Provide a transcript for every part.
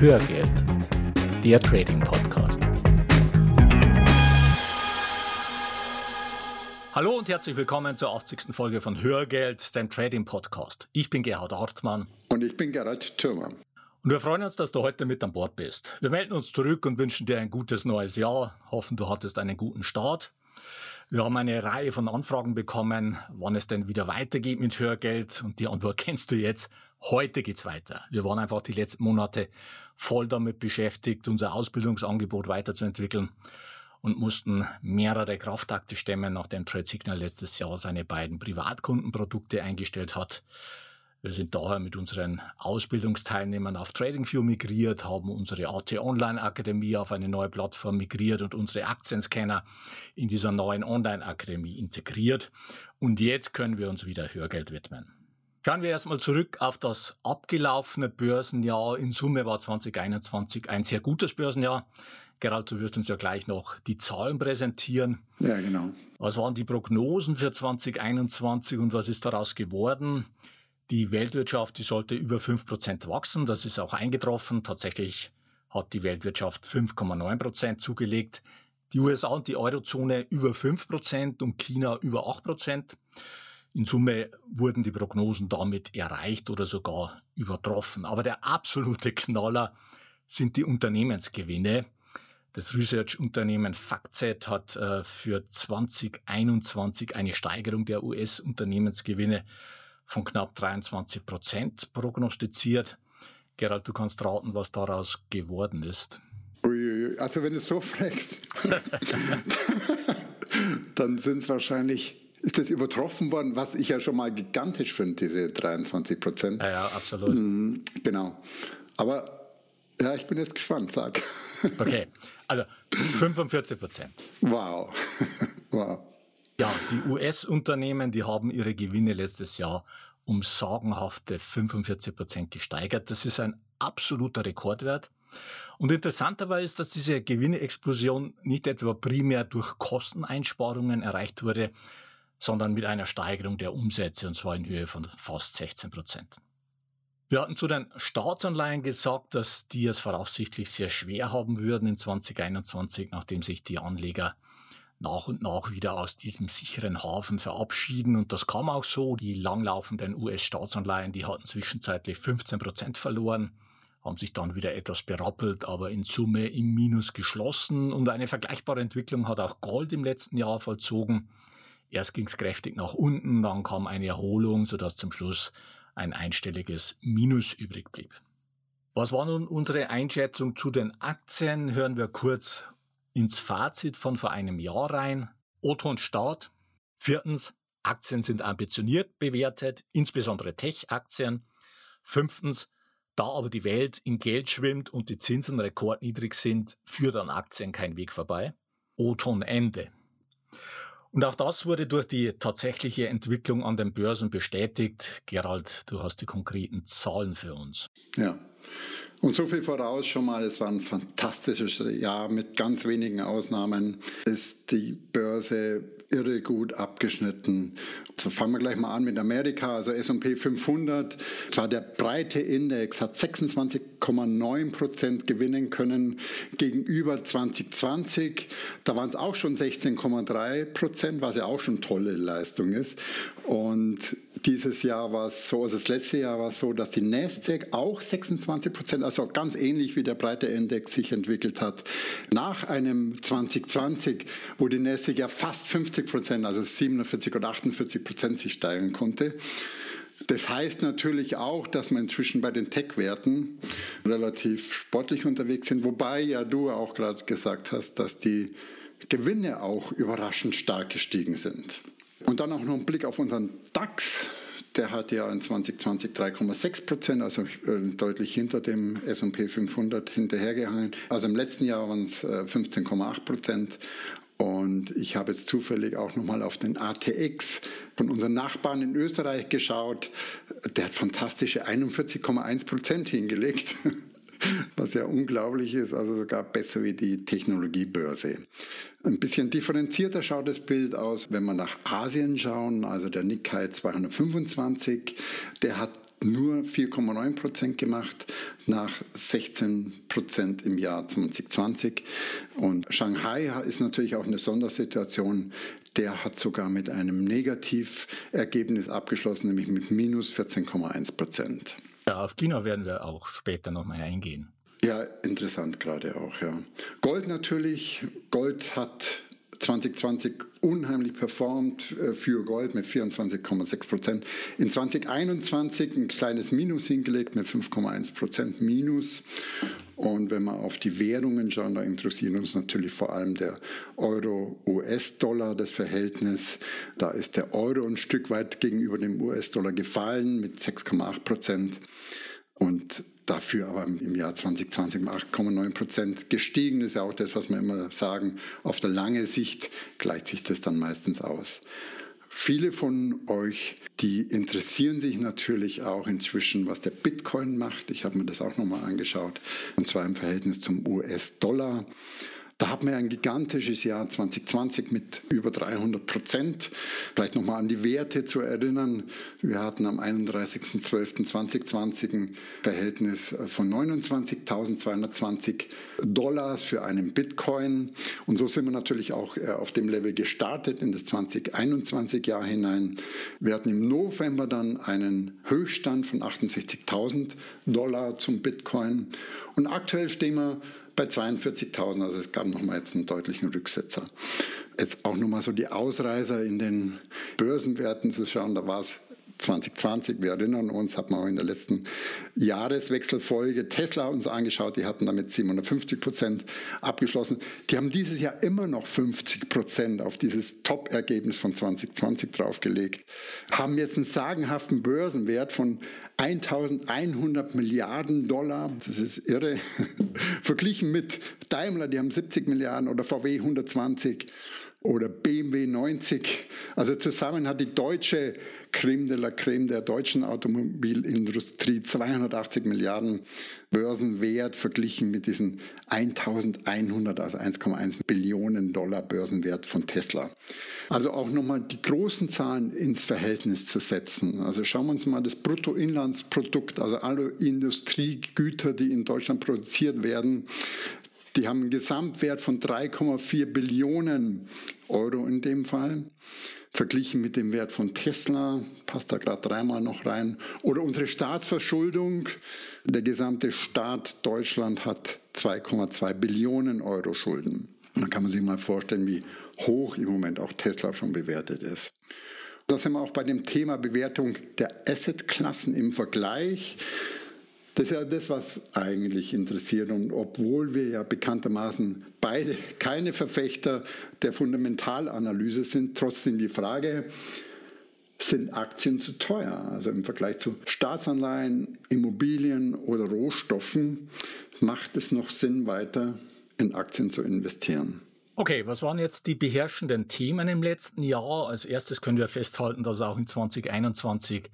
Hörgeld, der Trading Podcast. Hallo und herzlich willkommen zur 80. Folge von Hörgeld, dem Trading Podcast. Ich bin Gerhard Hartmann. Und ich bin Gerhard Thürmann. Und wir freuen uns, dass du heute mit an Bord bist. Wir melden uns zurück und wünschen dir ein gutes neues Jahr. Hoffen, du hattest einen guten Start. Wir haben eine Reihe von Anfragen bekommen, wann es denn wieder weitergeht mit Hörgeld. Und die Antwort kennst du jetzt. Heute geht's weiter. Wir waren einfach die letzten Monate voll damit beschäftigt, unser Ausbildungsangebot weiterzuentwickeln und mussten mehrere Kraftakte stemmen, nachdem Trade Signal letztes Jahr seine beiden Privatkundenprodukte eingestellt hat. Wir sind daher mit unseren Ausbildungsteilnehmern auf TradingView migriert, haben unsere AT Online Akademie auf eine neue Plattform migriert und unsere Aktienscanner in dieser neuen Online Akademie integriert. Und jetzt können wir uns wieder Hörgeld widmen. Schauen wir erstmal zurück auf das abgelaufene Börsenjahr. In Summe war 2021 ein sehr gutes Börsenjahr. Gerald, du wirst uns ja gleich noch die Zahlen präsentieren. Ja, genau. Was waren die Prognosen für 2021 und was ist daraus geworden? Die Weltwirtschaft, die sollte über 5% wachsen. Das ist auch eingetroffen. Tatsächlich hat die Weltwirtschaft 5,9% zugelegt. Die USA und die Eurozone über 5% und China über 8%. In Summe wurden die Prognosen damit erreicht oder sogar übertroffen. Aber der absolute Knaller sind die Unternehmensgewinne. Das Research-Unternehmen FactSet hat äh, für 2021 eine Steigerung der US-Unternehmensgewinne von knapp 23 Prozent prognostiziert. Gerald, du kannst raten, was daraus geworden ist. Also wenn du es so fragst, dann sind es wahrscheinlich, ist das übertroffen worden, was ich ja schon mal gigantisch finde, diese 23 Prozent. Ja, ja, absolut. Mhm, genau. Aber ja, ich bin jetzt gespannt, sag. Okay, also 45 Prozent. Wow. wow. Ja, die US-Unternehmen, die haben ihre Gewinne letztes Jahr um sagenhafte 45 Prozent gesteigert. Das ist ein absoluter Rekordwert. Und interessant dabei ist, dass diese Gewinneexplosion nicht etwa primär durch Kosteneinsparungen erreicht wurde, sondern mit einer Steigerung der Umsätze, und zwar in Höhe von fast 16 Prozent. Wir hatten zu den Staatsanleihen gesagt, dass die es voraussichtlich sehr schwer haben würden in 2021, nachdem sich die Anleger nach und nach wieder aus diesem sicheren Hafen verabschieden. Und das kam auch so. Die langlaufenden US-Staatsanleihen, die hatten zwischenzeitlich 15 Prozent verloren, haben sich dann wieder etwas berappelt, aber in Summe im Minus geschlossen. Und eine vergleichbare Entwicklung hat auch Gold im letzten Jahr vollzogen. Erst ging es kräftig nach unten, dann kam eine Erholung, sodass zum Schluss ein einstelliges Minus übrig blieb. Was war nun unsere Einschätzung zu den Aktien? Hören wir kurz ins Fazit von vor einem Jahr rein. O-Ton Start. Viertens, Aktien sind ambitioniert bewertet, insbesondere Tech-Aktien. Fünftens, da aber die Welt in Geld schwimmt und die Zinsen rekordniedrig sind, führt an Aktien kein Weg vorbei. O-Ton Ende. Und auch das wurde durch die tatsächliche Entwicklung an den Börsen bestätigt. Gerald, du hast die konkreten Zahlen für uns. Ja, und so viel voraus schon mal, es war ein fantastisches Jahr mit ganz wenigen Ausnahmen. Ist die Börse irre gut abgeschnitten. So fangen wir gleich mal an mit Amerika, also S&P 500. Zwar der breite Index hat 26,9 Prozent gewinnen können gegenüber 2020. Da waren es auch schon 16,3 Prozent, was ja auch schon tolle Leistung ist. Und dieses Jahr war es so, also das letzte Jahr war es so, dass die Nasdaq auch 26 Prozent, also ganz ähnlich wie der breite Index sich entwickelt hat. Nach einem 2020, wo die Nasdaq ja fast 50 Prozent, also 47 oder 48 Prozent sich steigern konnte. Das heißt natürlich auch, dass wir inzwischen bei den Tech-Werten relativ sportlich unterwegs sind, wobei ja du auch gerade gesagt hast, dass die Gewinne auch überraschend stark gestiegen sind. Und dann auch noch ein Blick auf unseren DAX. Der hat ja in 2020 3,6 Prozent, also äh, deutlich hinter dem S&P 500 hinterhergehangen. Also im letzten Jahr waren es 15,8 Prozent. Und ich habe jetzt zufällig auch nochmal auf den ATX von unseren Nachbarn in Österreich geschaut. Der hat fantastische 41,1 Prozent hingelegt. was ja unglaublich ist, also sogar besser wie die Technologiebörse. Ein bisschen differenzierter schaut das Bild aus, wenn wir nach Asien schauen, also der Nikkei 225, der hat nur 4,9 Prozent gemacht nach 16 Prozent im Jahr 2020. Und Shanghai ist natürlich auch eine Sondersituation. Der hat sogar mit einem Negativergebnis abgeschlossen, nämlich mit minus 14,1 Prozent. Ja, auf China werden wir auch später nochmal eingehen. Ja, interessant gerade auch, ja. Gold natürlich. Gold hat 2020 unheimlich performt äh, für Gold mit 24,6 Prozent. In 2021 ein kleines Minus hingelegt mit 5,1 Prozent Minus. Und wenn wir auf die Währungen schauen, da interessiert uns natürlich vor allem der Euro-US-Dollar, das Verhältnis. Da ist der Euro ein Stück weit gegenüber dem US-Dollar gefallen mit 6,8 Prozent. Und dafür aber im Jahr 2020 um 8,9 Prozent gestiegen. Das ist ja auch das, was wir immer sagen. Auf der langen Sicht gleicht sich das dann meistens aus. Viele von euch, die interessieren sich natürlich auch inzwischen, was der Bitcoin macht. Ich habe mir das auch nochmal angeschaut, und zwar im Verhältnis zum US-Dollar. Da hatten wir ein gigantisches Jahr 2020 mit über 300 Prozent. Vielleicht nochmal an die Werte zu erinnern. Wir hatten am 31.12.2020 ein Verhältnis von 29.220 Dollars für einen Bitcoin. Und so sind wir natürlich auch äh, auf dem Level gestartet in das 2021 Jahr hinein. Wir hatten im November dann einen Höchststand von 68.000 Dollar zum Bitcoin. Und aktuell stehen wir bei 42.000. Also es gab nochmal jetzt einen deutlichen Rücksetzer. Jetzt auch nochmal so die Ausreißer in den Börsenwerten zu schauen, da war es 2020, wir erinnern uns, hat man auch in der letzten Jahreswechselfolge Tesla uns angeschaut, die hatten damit 750 Prozent abgeschlossen. Die haben dieses Jahr immer noch 50 Prozent auf dieses Top-Ergebnis von 2020 draufgelegt, haben jetzt einen sagenhaften Börsenwert von 1100 Milliarden Dollar, das ist irre, verglichen mit Daimler, die haben 70 Milliarden oder VW 120 oder BMW 90. Also zusammen hat die deutsche Creme de la Creme der deutschen Automobilindustrie 280 Milliarden Börsenwert verglichen mit diesen 1100, also 1,1 Billionen Dollar Börsenwert von Tesla. Also auch nochmal die großen Zahlen ins Verhältnis zu setzen. Also schauen wir uns mal das Bruttoinlandsprodukt, also alle Industriegüter, die in Deutschland produziert werden, die haben einen Gesamtwert von 3,4 Billionen Euro in dem Fall. Verglichen mit dem Wert von Tesla, passt da gerade dreimal noch rein. Oder unsere Staatsverschuldung. Der gesamte Staat Deutschland hat 2,2 Billionen Euro Schulden. Dann kann man sich mal vorstellen, wie hoch im Moment auch Tesla schon bewertet ist. Da sind wir auch bei dem Thema Bewertung der Assetklassen im Vergleich. Das ist ja das, was eigentlich interessiert. Und obwohl wir ja bekanntermaßen beide keine Verfechter der Fundamentalanalyse sind, trotzdem die Frage, sind Aktien zu teuer? Also im Vergleich zu Staatsanleihen, Immobilien oder Rohstoffen macht es noch Sinn, weiter in Aktien zu investieren. Okay, was waren jetzt die beherrschenden Themen im letzten Jahr? Als erstes können wir festhalten, dass auch in 2021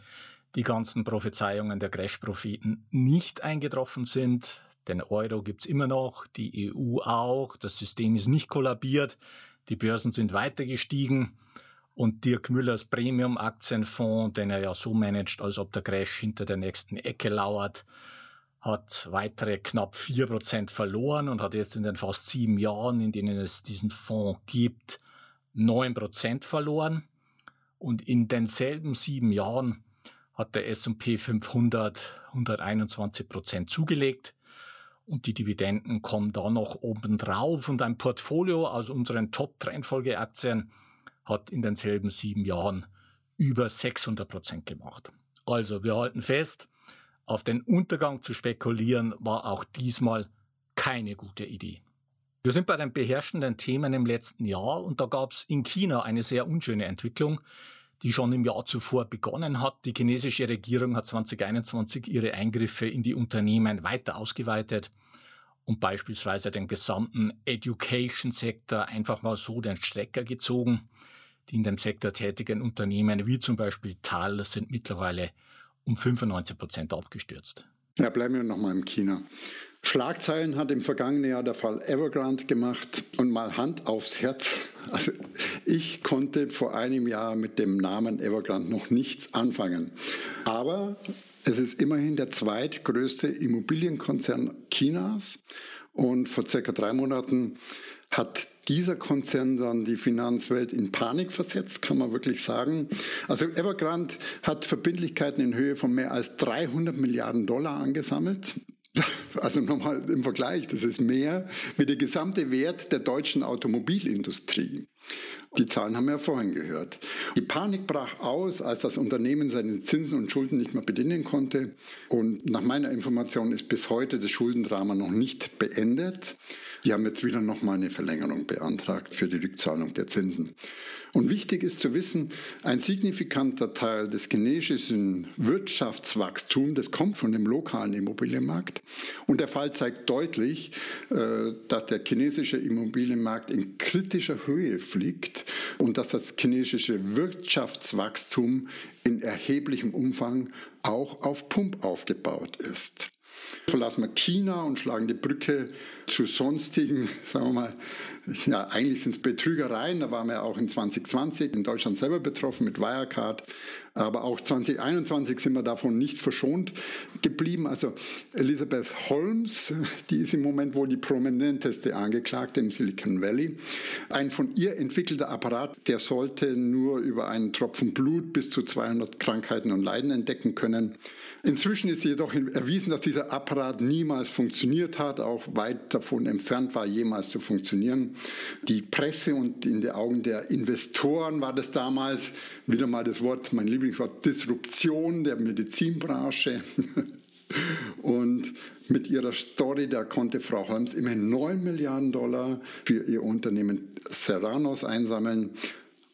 die ganzen Prophezeiungen der Crash-Propheten nicht eingetroffen sind. Den Euro gibt's immer noch, die EU auch, das System ist nicht kollabiert, die Börsen sind weiter gestiegen und Dirk Müllers Premium-Aktienfonds, den er ja so managt, als ob der Crash hinter der nächsten Ecke lauert, hat weitere knapp 4% verloren und hat jetzt in den fast sieben Jahren, in denen es diesen Fonds gibt, 9% verloren. Und in denselben sieben Jahren hat der S&P 500 121 Prozent zugelegt und die Dividenden kommen da noch oben drauf und ein Portfolio aus unseren Top-Trendfolgeaktien hat in denselben sieben Jahren über 600 Prozent gemacht. Also wir halten fest, auf den Untergang zu spekulieren war auch diesmal keine gute Idee. Wir sind bei den beherrschenden Themen im letzten Jahr und da gab es in China eine sehr unschöne Entwicklung, die schon im Jahr zuvor begonnen hat. Die chinesische Regierung hat 2021 ihre Eingriffe in die Unternehmen weiter ausgeweitet und beispielsweise den gesamten Education-Sektor einfach mal so den Strecker gezogen. Die in dem Sektor tätigen Unternehmen, wie zum Beispiel Tal, sind mittlerweile um 95 Prozent aufgestürzt. Ja, bleiben wir nochmal in China. Schlagzeilen hat im vergangenen Jahr der Fall Evergrande gemacht und mal Hand aufs Herz. Also ich konnte vor einem Jahr mit dem Namen Evergrande noch nichts anfangen. Aber Es ist immerhin der zweitgrößte Immobilienkonzern Chinas. Und vor circa drei Monaten hat dieser Konzern dann die Finanzwelt in Panik versetzt, kann man wirklich sagen. Also Evergrande hat Verbindlichkeiten in Höhe von mehr als 300 Milliarden Dollar angesammelt. Also nochmal im Vergleich, das ist mehr wie der gesamte Wert der deutschen Automobilindustrie. Die Zahlen haben wir ja vorhin gehört. Die Panik brach aus, als das Unternehmen seine Zinsen und Schulden nicht mehr bedienen konnte. Und nach meiner Information ist bis heute das Schuldendrama noch nicht beendet. Die haben jetzt wieder nochmal eine Verlängerung beantragt für die Rückzahlung der Zinsen. Und wichtig ist zu wissen, ein signifikanter Teil des chinesischen Wirtschaftswachstums, das kommt von dem lokalen Immobilienmarkt. Und der Fall zeigt deutlich, äh, dass der chinesische Immobilienmarkt in kritischer Höhe fliegt und dass das chinesische Wirtschaftswachstum in erheblichem Umfang auch auf Pump aufgebaut ist. Verlassen wir China und schlagen die Brücke zu sonstigen, sagen wir mal, ja, eigentlich sind es Betrügereien, da waren wir auch in 2020 in Deutschland selber betroffen mit Wirecard, aber auch 2021 sind wir davon nicht verschont geblieben. Also Elisabeth Holmes, die ist im Moment wohl die prominenteste Angeklagte im Silicon Valley. Ein von ihr entwickelter Apparat, der sollte nur über einen Tropfen Blut bis zu 200 Krankheiten und Leiden entdecken können. Inzwischen ist jedoch erwiesen, dass dieser Apparat niemals funktioniert hat, auch weit davon entfernt war, jemals zu funktionieren. Die Presse und in den Augen der Investoren war das damals wieder mal das Wort, mein Lieblingswort, Disruption der Medizinbranche. Und mit ihrer Story, da konnte Frau Holmes immerhin 9 Milliarden Dollar für ihr Unternehmen Serranos einsammeln.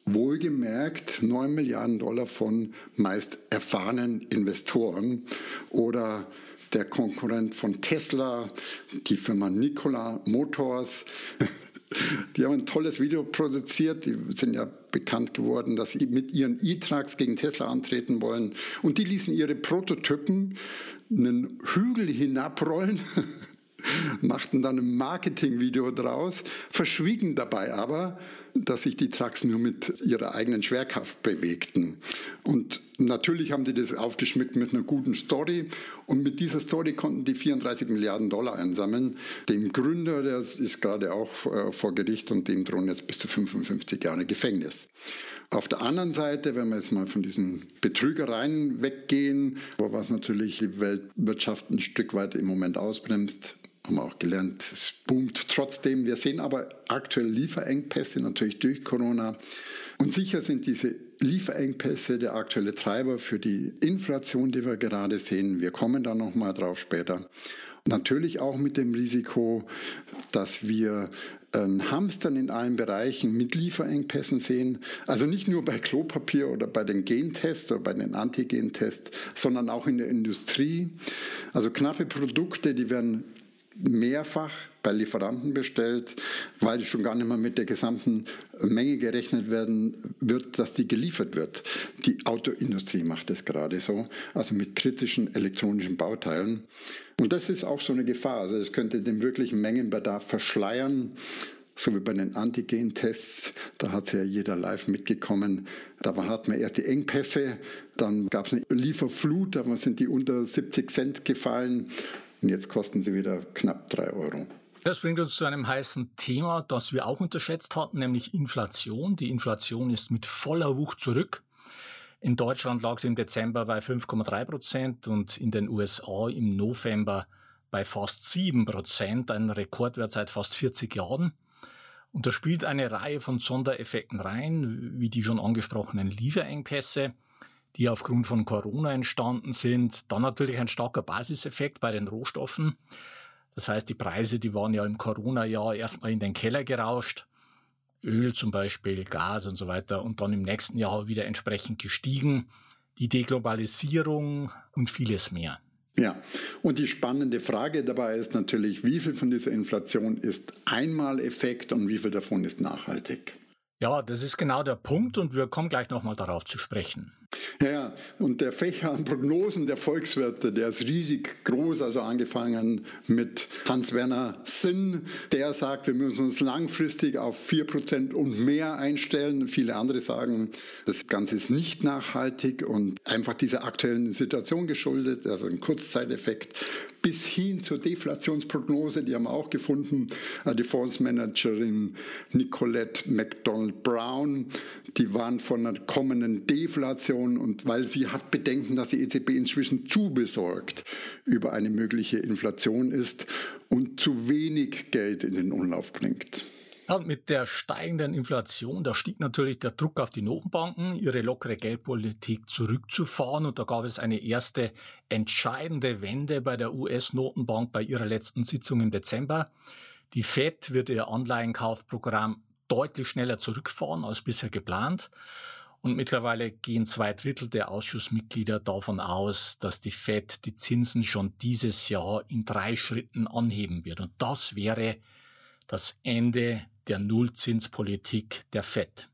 Wohlgemerkt 9 Milliarden Dollar von meist erfahrenen Investoren oder der Konkurrent von Tesla, die Firma Nikola Motors. Die haben ein tolles Video produziert. Die sind ja bekannt geworden, dass sie mit ihren E-Trucks gegen Tesla antreten wollen. Und die ließen ihre Prototypen einen Hügel hinabrollen, machten dann ein Marketingvideo draus, verschwiegen dabei aber, dass sich die Trucks nur mit ihrer eigenen Schwerkraft bewegten. Und natürlich haben die das aufgeschmückt mit einer guten Story. Und mit dieser Story konnten die 34 Milliarden Dollar einsammeln. Dem Gründer, der ist gerade auch äh, vor Gericht und dem drohen jetzt bis zu 55 Jahre Gefängnis. Auf der anderen Seite, wenn wir jetzt mal von diesen Betrügereien weggehen, was natürlich die Weltwirtschaft ein Stück weit im Moment ausbremst, haben wir auch gelernt, es boomt trotzdem. Wir sehen aber aktuell Lieferengpässe natürlich durch Corona. Und sicher sind diese Lieferengpässe der aktuelle Treiber für die Inflation, die wir gerade sehen. Wir kommen da nochmal drauf später. Natürlich auch mit dem Risiko, dass wir ein Hamstern in allen Bereichen mit Lieferengpässen sehen. Also nicht nur bei Klopapier oder bei den Gentests oder bei den Antigentests, sondern auch in der Industrie. Also knappe Produkte, die werden mehrfach bei Lieferanten bestellt, weil schon gar nicht mehr mit der gesamten Menge gerechnet werden wird, dass die geliefert wird. Die Autoindustrie macht das gerade so, also mit kritischen elektronischen Bauteilen. Und das ist auch so eine Gefahr. Also es könnte den wirklichen Mengenbedarf verschleiern so wie bei den Antigen-Tests, da hat ja jeder live mitgekommen. Da hat man erst die Engpässe, dann gab es eine Lieferflut, da sind die unter 70 Cent gefallen und jetzt kosten sie wieder knapp 3 Euro. Das bringt uns zu einem heißen Thema, das wir auch unterschätzt hatten, nämlich Inflation. Die Inflation ist mit voller Wucht zurück. In Deutschland lag sie im Dezember bei 5,3 Prozent und in den USA im November bei fast 7 Prozent, ein Rekordwert seit fast 40 Jahren. Und da spielt eine Reihe von Sondereffekten rein, wie die schon angesprochenen Lieferengpässe, die aufgrund von Corona entstanden sind. Dann natürlich ein starker Basiseffekt bei den Rohstoffen. Das heißt, die Preise, die waren ja im Corona-Jahr erstmal in den Keller gerauscht. Öl zum Beispiel, Gas und so weiter und dann im nächsten Jahr wieder entsprechend gestiegen. Die Deglobalisierung und vieles mehr. Ja, und die spannende Frage dabei ist natürlich, wie viel von dieser Inflation ist Einmaleffekt und wie viel davon ist nachhaltig? Ja, das ist genau der Punkt und wir kommen gleich nochmal darauf zu sprechen. Ja, und der Fächer an Prognosen der Volkswirte, der ist riesig groß, also angefangen mit Hans-Werner Sinn, der sagt, wir müssen uns langfristig auf 4% und mehr einstellen. Viele andere sagen, das Ganze ist nicht nachhaltig und einfach dieser aktuellen Situation geschuldet, also ein Kurzzeiteffekt bis hin zur Deflationsprognose, die haben wir auch gefunden, äh, die Fondsmanagerin Nicolette McDonald Brown, die waren von einer kommenden Deflation und weil sie hat Bedenken, dass die EZB inzwischen zu besorgt über eine mögliche Inflation ist und zu wenig Geld in den Umlauf bringt. Ja, mit der steigenden Inflation, da stieg natürlich der Druck auf die Notenbanken, ihre lockere Geldpolitik zurückzufahren. Und da gab es eine erste entscheidende Wende bei der US-Notenbank bei ihrer letzten Sitzung im Dezember. Die Fed wird ihr Anleihenkaufprogramm deutlich schneller zurückfahren als bisher geplant. Und mittlerweile gehen zwei Drittel der Ausschussmitglieder davon aus, dass die Fed die Zinsen schon dieses Jahr in drei Schritten anheben wird. Und das wäre das Ende der Nullzinspolitik der FED.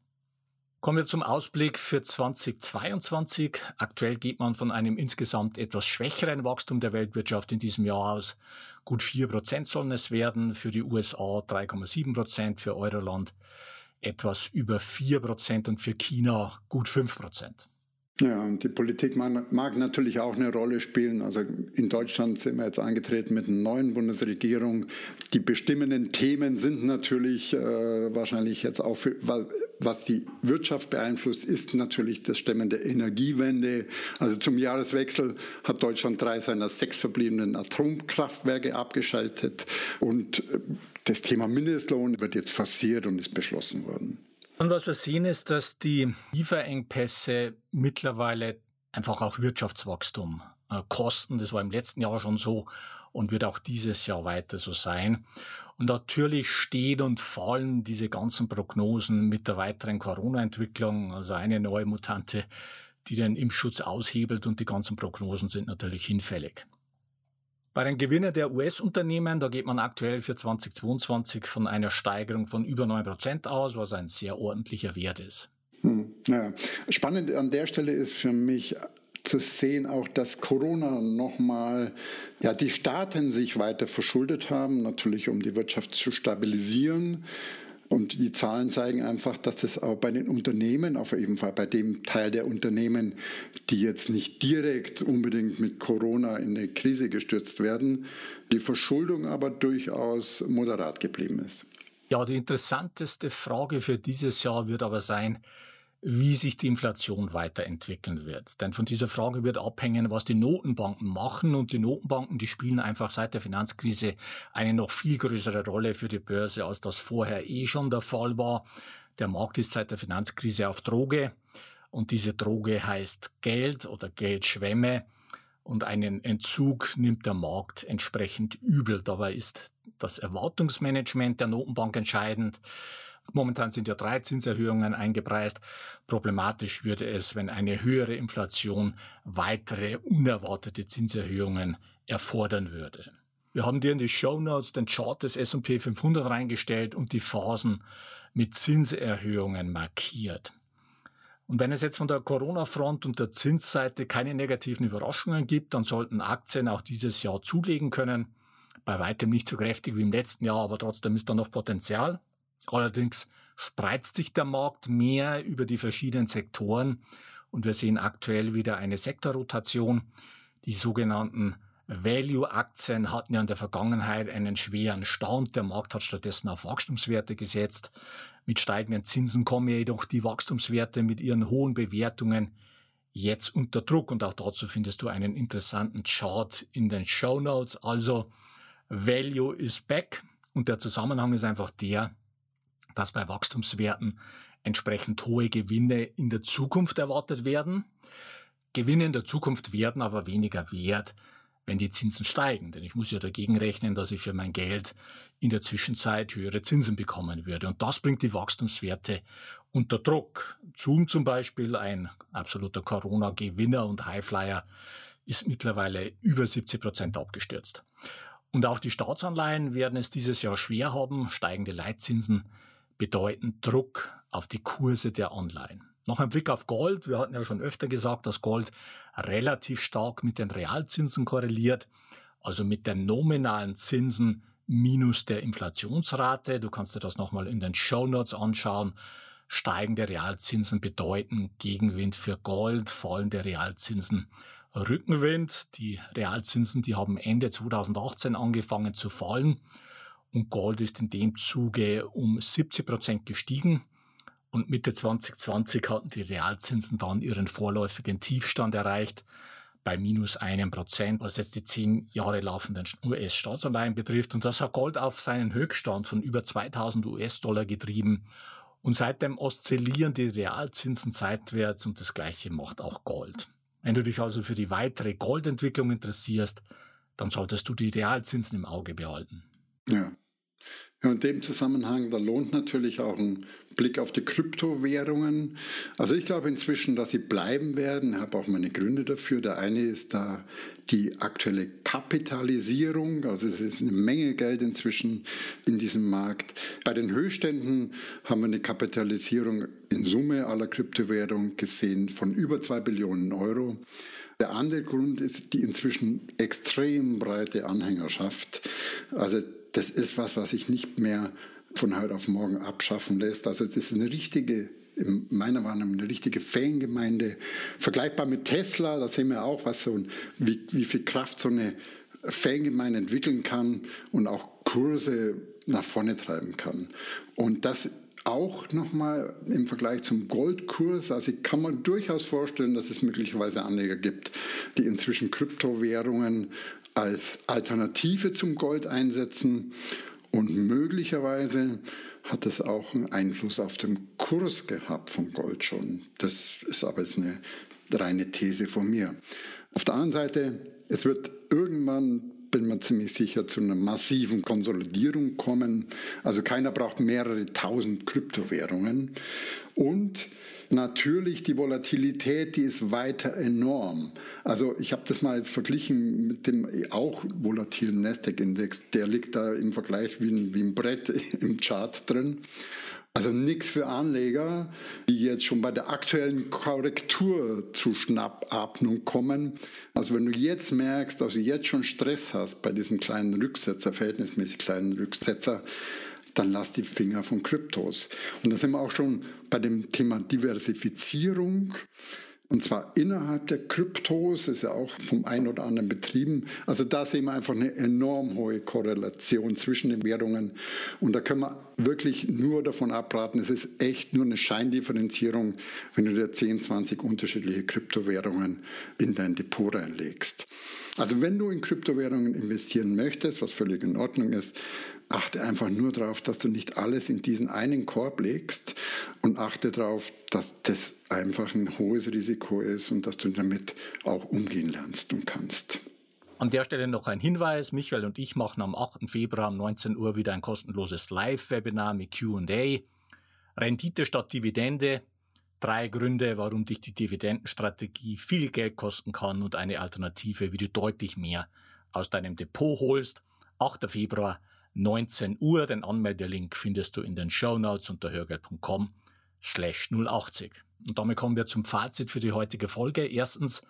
Kommen wir zum Ausblick für 2022. Aktuell geht man von einem insgesamt etwas schwächeren Wachstum der Weltwirtschaft in diesem Jahr aus. Gut 4% sollen es werden, für die USA 3,7%, für Euroland etwas über 4% und für China gut 5%. Ja, und die Politik mag, natürlich auch eine Rolle spielen. Also in Deutschland sind wir jetzt angetreten mit einer neuen Bundesregierung. Die bestimmenden Themen sind natürlich äh, wahrscheinlich jetzt auch, für, was die Wirtschaft beeinflusst, ist natürlich das Stemmen der Energiewende. Also zum Jahreswechsel hat Deutschland drei seiner sechs verbliebenen Atomkraftwerke abgeschaltet. Und äh, das Thema Mindestlohn wird jetzt forciert und ist beschlossen worden. Und was wir sehen ist, dass die Lieferengpässe mittlerweile einfach auch Wirtschaftswachstum äh, kosten. Das war im letzten Jahr schon so und wird auch dieses Jahr weiter so sein. Und natürlich stehen und fallen diese ganzen Prognosen mit der weiteren Corona-Entwicklung, also eine neue Mutante, die den Impfschutz aushebelt und die ganzen Prognosen sind natürlich hinfällig. Bei den Gewinnen der US-Unternehmen, da geht man aktuell für 2022 von einer Steigerung von über 9% aus, was ein sehr ordentlicher Wert ist. Hm, ja. Spannend an der Stelle ist für mich zu sehen auch, dass Corona nochmal, ja, die Staaten sich weiter verschuldet haben, natürlich um die Wirtschaft zu stabilisieren. Und die Zahlen zeigen einfach, dass das auch bei den Unternehmen, auf jeden Fall bei dem Teil der Unternehmen, die jetzt nicht direkt unbedingt mit Corona in eine Krise gestürzt werden, die Verschuldung aber durchaus moderat geblieben ist. Ja, die interessanteste Frage für dieses Jahr wird aber sein, wie sich die Inflation weiterentwickeln wird. Denn von dieser Frage wird abhängen, was die Notenbanken machen. Und die Notenbanken, die spielen einfach seit der Finanzkrise eine noch viel größere Rolle für die Börse, als das vorher eh schon der Fall war. Der Markt ist seit der Finanzkrise auf Droge. Und diese Droge heißt Geld oder Geldschwämme. Und einen Entzug nimmt der Markt entsprechend übel. Dabei ist das Erwartungsmanagement der Notenbank entscheidend. Momentan sind ja drei Zinserhöhungen eingepreist. Problematisch würde es, wenn eine höhere Inflation weitere unerwartete Zinserhöhungen erfordern würde. Wir haben dir in die Show Notes den Chart des S&P 500 reingestellt und die Phasen mit Zinserhöhungen markiert. Und wenn es jetzt von der Corona-Front und der Zinsseite keine negativen Überraschungen gibt, dann sollten Aktien auch dieses Jahr zulegen können. Bei weitem nicht so kräftig wie im letzten Jahr, aber trotzdem ist da noch Potenzial. Allerdings spreizt sich der Markt mehr über die verschiedenen Sektoren und wir sehen aktuell wieder eine Sektorrotation. Die sogenannten Value-Aktien hatten ja in der Vergangenheit einen schweren Stand. Der Markt hat stattdessen auf Wachstumswerte gesetzt. Mit steigenden Zinsen kommen jedoch die Wachstumswerte mit ihren hohen Bewertungen jetzt unter Druck. Und auch dazu findest du einen interessanten Chart in den Show Notes. Also Value is back. Und der Zusammenhang ist einfach der, dass bei Wachstumswerten entsprechend hohe Gewinne in der Zukunft erwartet werden. Gewinne in der Zukunft werden aber weniger wert, wenn die Zinsen steigen. Denn ich muss ja dagegen rechnen, dass ich für mein Geld in der Zwischenzeit höhere Zinsen bekommen würde. Und das bringt die Wachstumswerte unter Druck. Zoom zum Beispiel, ein absoluter Corona-Gewinner und Highflyer, ist mittlerweile über 70 Prozent abgestürzt. Und auch die Staatsanleihen werden es dieses Jahr schwer haben. Steigende Leitzinsen bedeuten Druck auf die Kurse der Anleihen. Noch ein Blick auf Gold. Wir hatten ja schon öfter gesagt, dass Gold relativ stark mit den Realzinsen korreliert, also mit den nominalen Zinsen minus der Inflationsrate. Du kannst dir das nochmal in den Show Notes anschauen. Steigende Realzinsen bedeuten Gegenwind für Gold, fallende Realzinsen Rückenwind. Die Realzinsen, die haben Ende 2018 angefangen zu fallen und Gold ist in dem Zuge um 70 Prozent gestiegen. Und Mitte 2020 hatten die Realzinsen dann ihren vorläufigen Tiefstand erreicht bei minus einem Prozent, was jetzt die zehn Jahre laufenden US-Staatsanleihen betrifft. Und das hat Gold auf seinen Höchststand von über 2000 US-Dollar getrieben. Und seitdem oszillieren die Realzinsen seitwärts und das Gleiche macht auch Gold. Wenn du dich also für die weitere Goldentwicklung interessierst, dann solltest du die Realzinsen im Auge behalten. Ja. Ja, in dem Zusammenhang, da lohnt natürlich auch ein Blick auf die Kryptowährungen. Also ich glaube inzwischen, dass sie bleiben werden. Ich habe auch meine Gründe dafür. Der eine ist da die aktuelle Kapitalisierung. Also es ist eine Menge Geld inzwischen in diesem Markt. Bei den Höchstständen haben wir eine Kapitalisierung in Summe aller Kryptowährungen gesehen von über zwei Billionen Euro. Der andere Grund ist die inzwischen extrem breite Anhängerschaft. Also das ist was, was sich nicht mehr von heute auf morgen abschaffen lässt. Also das ist eine richtige, in meiner Wahrnehmung, eine richtige Fangemeinde. Vergleichbar mit Tesla, da sehen wir auch, was so, wie, wie viel Kraft so eine Fangemeinde entwickeln kann und auch Kurse nach vorne treiben kann. Und das auch nochmal im Vergleich zum Goldkurs, also ich kann man durchaus vorstellen, dass es möglicherweise Anleger gibt, die inzwischen Kryptowährungen als Alternative zum Gold einsetzen und möglicherweise hat es auch einen Einfluss auf den Kurs gehabt vom Gold schon. Das ist aber jetzt eine reine These von mir. Auf der anderen Seite, es wird irgendwann bin mir ziemlich sicher, zu einer massiven Konsolidierung kommen. Also keiner braucht mehrere tausend Kryptowährungen. Und natürlich die Volatilität, die ist weiter enorm. Also ich habe das mal jetzt verglichen mit dem auch volatilen Nasdaq-Index. Der liegt da im Vergleich wie ein, wie ein Brett im Chart drin. Also nichts für Anleger, die jetzt schon bei der aktuellen Korrektur zu Schnappatmung kommen. Also wenn du jetzt merkst, dass du jetzt schon Stress hast bei diesem kleinen Rücksetzer, verhältnismäßig kleinen Rücksetzer, dann lass die Finger von Kryptos. Und da sind wir auch schon bei dem Thema Diversifizierung. Und zwar innerhalb der Kryptos, ist ja auch vom einen oder anderen betrieben. Also da sehen wir einfach eine enorm hohe Korrelation zwischen den Währungen. Und da können wir wirklich nur davon abraten, es ist echt nur eine Scheindifferenzierung, wenn du dir 10, 20 unterschiedliche Kryptowährungen in dein Depot reinlegst. Also wenn du in Kryptowährungen investieren möchtest, was völlig in Ordnung ist, achte einfach nur darauf, dass du nicht alles in diesen einen Korb legst und achte darauf, dass das einfach ein hohes Risiko ist und dass du damit auch umgehen lernst und kannst. An der Stelle noch ein Hinweis. Michael und ich machen am 8. Februar um 19 Uhr wieder ein kostenloses Live-Webinar mit QA. Rendite statt Dividende. Drei Gründe, warum dich die Dividendenstrategie viel Geld kosten kann und eine Alternative, wie du deutlich mehr aus deinem Depot holst. 8. Februar 19 Uhr. Den Anmeldelink findest du in den Show Notes unter hörgeld.com slash 080. Und damit kommen wir zum Fazit für die heutige Folge. Erstens,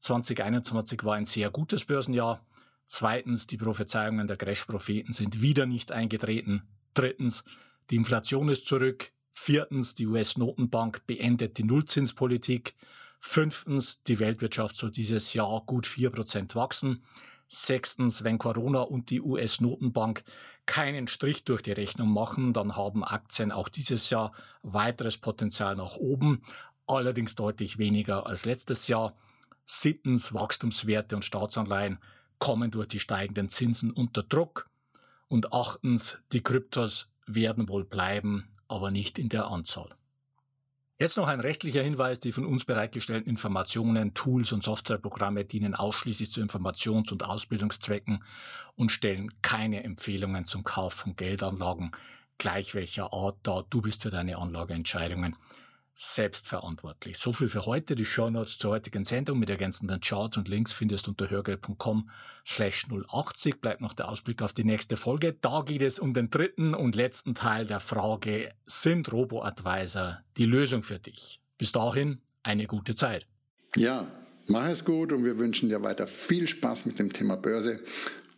2021 war ein sehr gutes Börsenjahr. Zweitens, die Prophezeiungen der Crash-Propheten sind wieder nicht eingetreten. Drittens, die Inflation ist zurück. Viertens, die US-Notenbank beendet die Nullzinspolitik. Fünftens, die Weltwirtschaft soll dieses Jahr gut 4% wachsen. Sechstens, wenn Corona und die US-Notenbank keinen Strich durch die Rechnung machen, dann haben Aktien auch dieses Jahr weiteres Potenzial nach oben, allerdings deutlich weniger als letztes Jahr. Siebtens, Wachstumswerte und Staatsanleihen kommen durch die steigenden Zinsen unter Druck. Und achtens, die Kryptos werden wohl bleiben, aber nicht in der Anzahl. Jetzt noch ein rechtlicher Hinweis. Die von uns bereitgestellten Informationen, Tools und Softwareprogramme dienen ausschließlich zu Informations- und Ausbildungszwecken und stellen keine Empfehlungen zum Kauf von Geldanlagen, gleich welcher Art da du bist für deine Anlageentscheidungen selbstverantwortlich. So viel für heute. Die Shownotes zur heutigen Sendung mit ergänzenden Charts und Links findest du unter hörgeld.com slash 080. Bleibt noch der Ausblick auf die nächste Folge. Da geht es um den dritten und letzten Teil der Frage, sind Robo-Advisor die Lösung für dich? Bis dahin eine gute Zeit. Ja, mach es gut und wir wünschen dir weiter viel Spaß mit dem Thema Börse.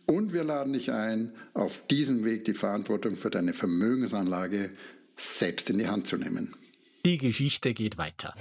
Und wir laden dich ein, auf diesem Weg die Verantwortung für deine Vermögensanlage selbst in die Hand zu nehmen. Die Geschichte geht weiter.